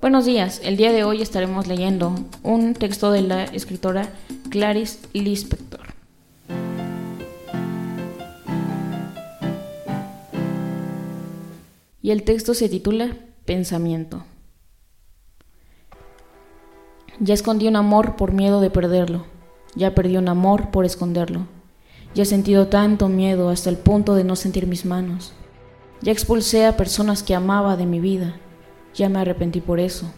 Buenos días, el día de hoy estaremos leyendo un texto de la escritora Clarice Lispector. Y el texto se titula Pensamiento. Ya escondí un amor por miedo de perderlo, ya perdí un amor por esconderlo, ya he sentido tanto miedo hasta el punto de no sentir mis manos, ya expulsé a personas que amaba de mi vida, ya me arrepentí por eso.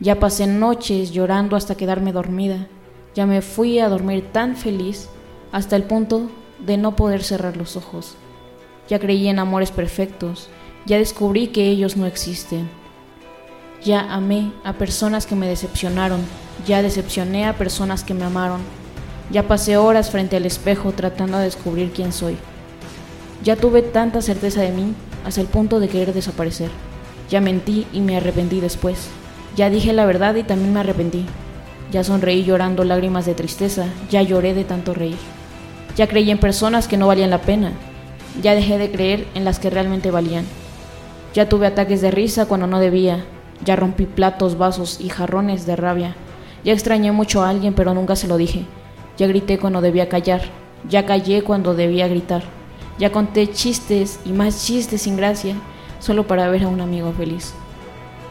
Ya pasé noches llorando hasta quedarme dormida. Ya me fui a dormir tan feliz hasta el punto de no poder cerrar los ojos. Ya creí en amores perfectos. Ya descubrí que ellos no existen. Ya amé a personas que me decepcionaron. Ya decepcioné a personas que me amaron. Ya pasé horas frente al espejo tratando de descubrir quién soy. Ya tuve tanta certeza de mí hasta el punto de querer desaparecer. Ya mentí y me arrepentí después. Ya dije la verdad y también me arrepentí. Ya sonreí llorando lágrimas de tristeza, ya lloré de tanto reír. Ya creí en personas que no valían la pena. Ya dejé de creer en las que realmente valían. Ya tuve ataques de risa cuando no debía. Ya rompí platos, vasos y jarrones de rabia. Ya extrañé mucho a alguien pero nunca se lo dije. Ya grité cuando debía callar. Ya callé cuando debía gritar. Ya conté chistes y más chistes sin gracia solo para ver a un amigo feliz.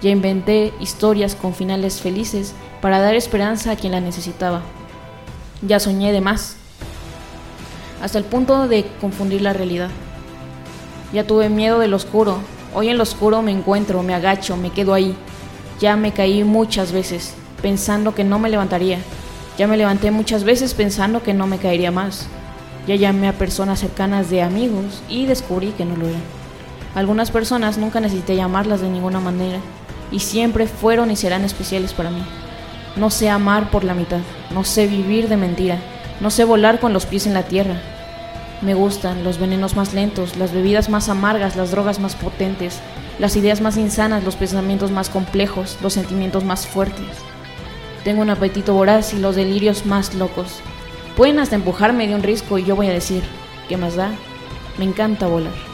Ya inventé historias con finales felices para dar esperanza a quien la necesitaba. Ya soñé de más, hasta el punto de confundir la realidad. Ya tuve miedo del oscuro. Hoy en lo oscuro me encuentro, me agacho, me quedo ahí. Ya me caí muchas veces, pensando que no me levantaría. Ya me levanté muchas veces pensando que no me caería más. Ya llamé a personas cercanas de amigos y descubrí que no lo eran. Algunas personas nunca necesité llamarlas de ninguna manera y siempre fueron y serán especiales para mí. No sé amar por la mitad, no sé vivir de mentira, no sé volar con los pies en la tierra. Me gustan los venenos más lentos, las bebidas más amargas, las drogas más potentes, las ideas más insanas, los pensamientos más complejos, los sentimientos más fuertes. Tengo un apetito voraz y los delirios más locos. Pueden hasta empujarme de un risco y yo voy a decir, ¿qué más da? Me encanta volar.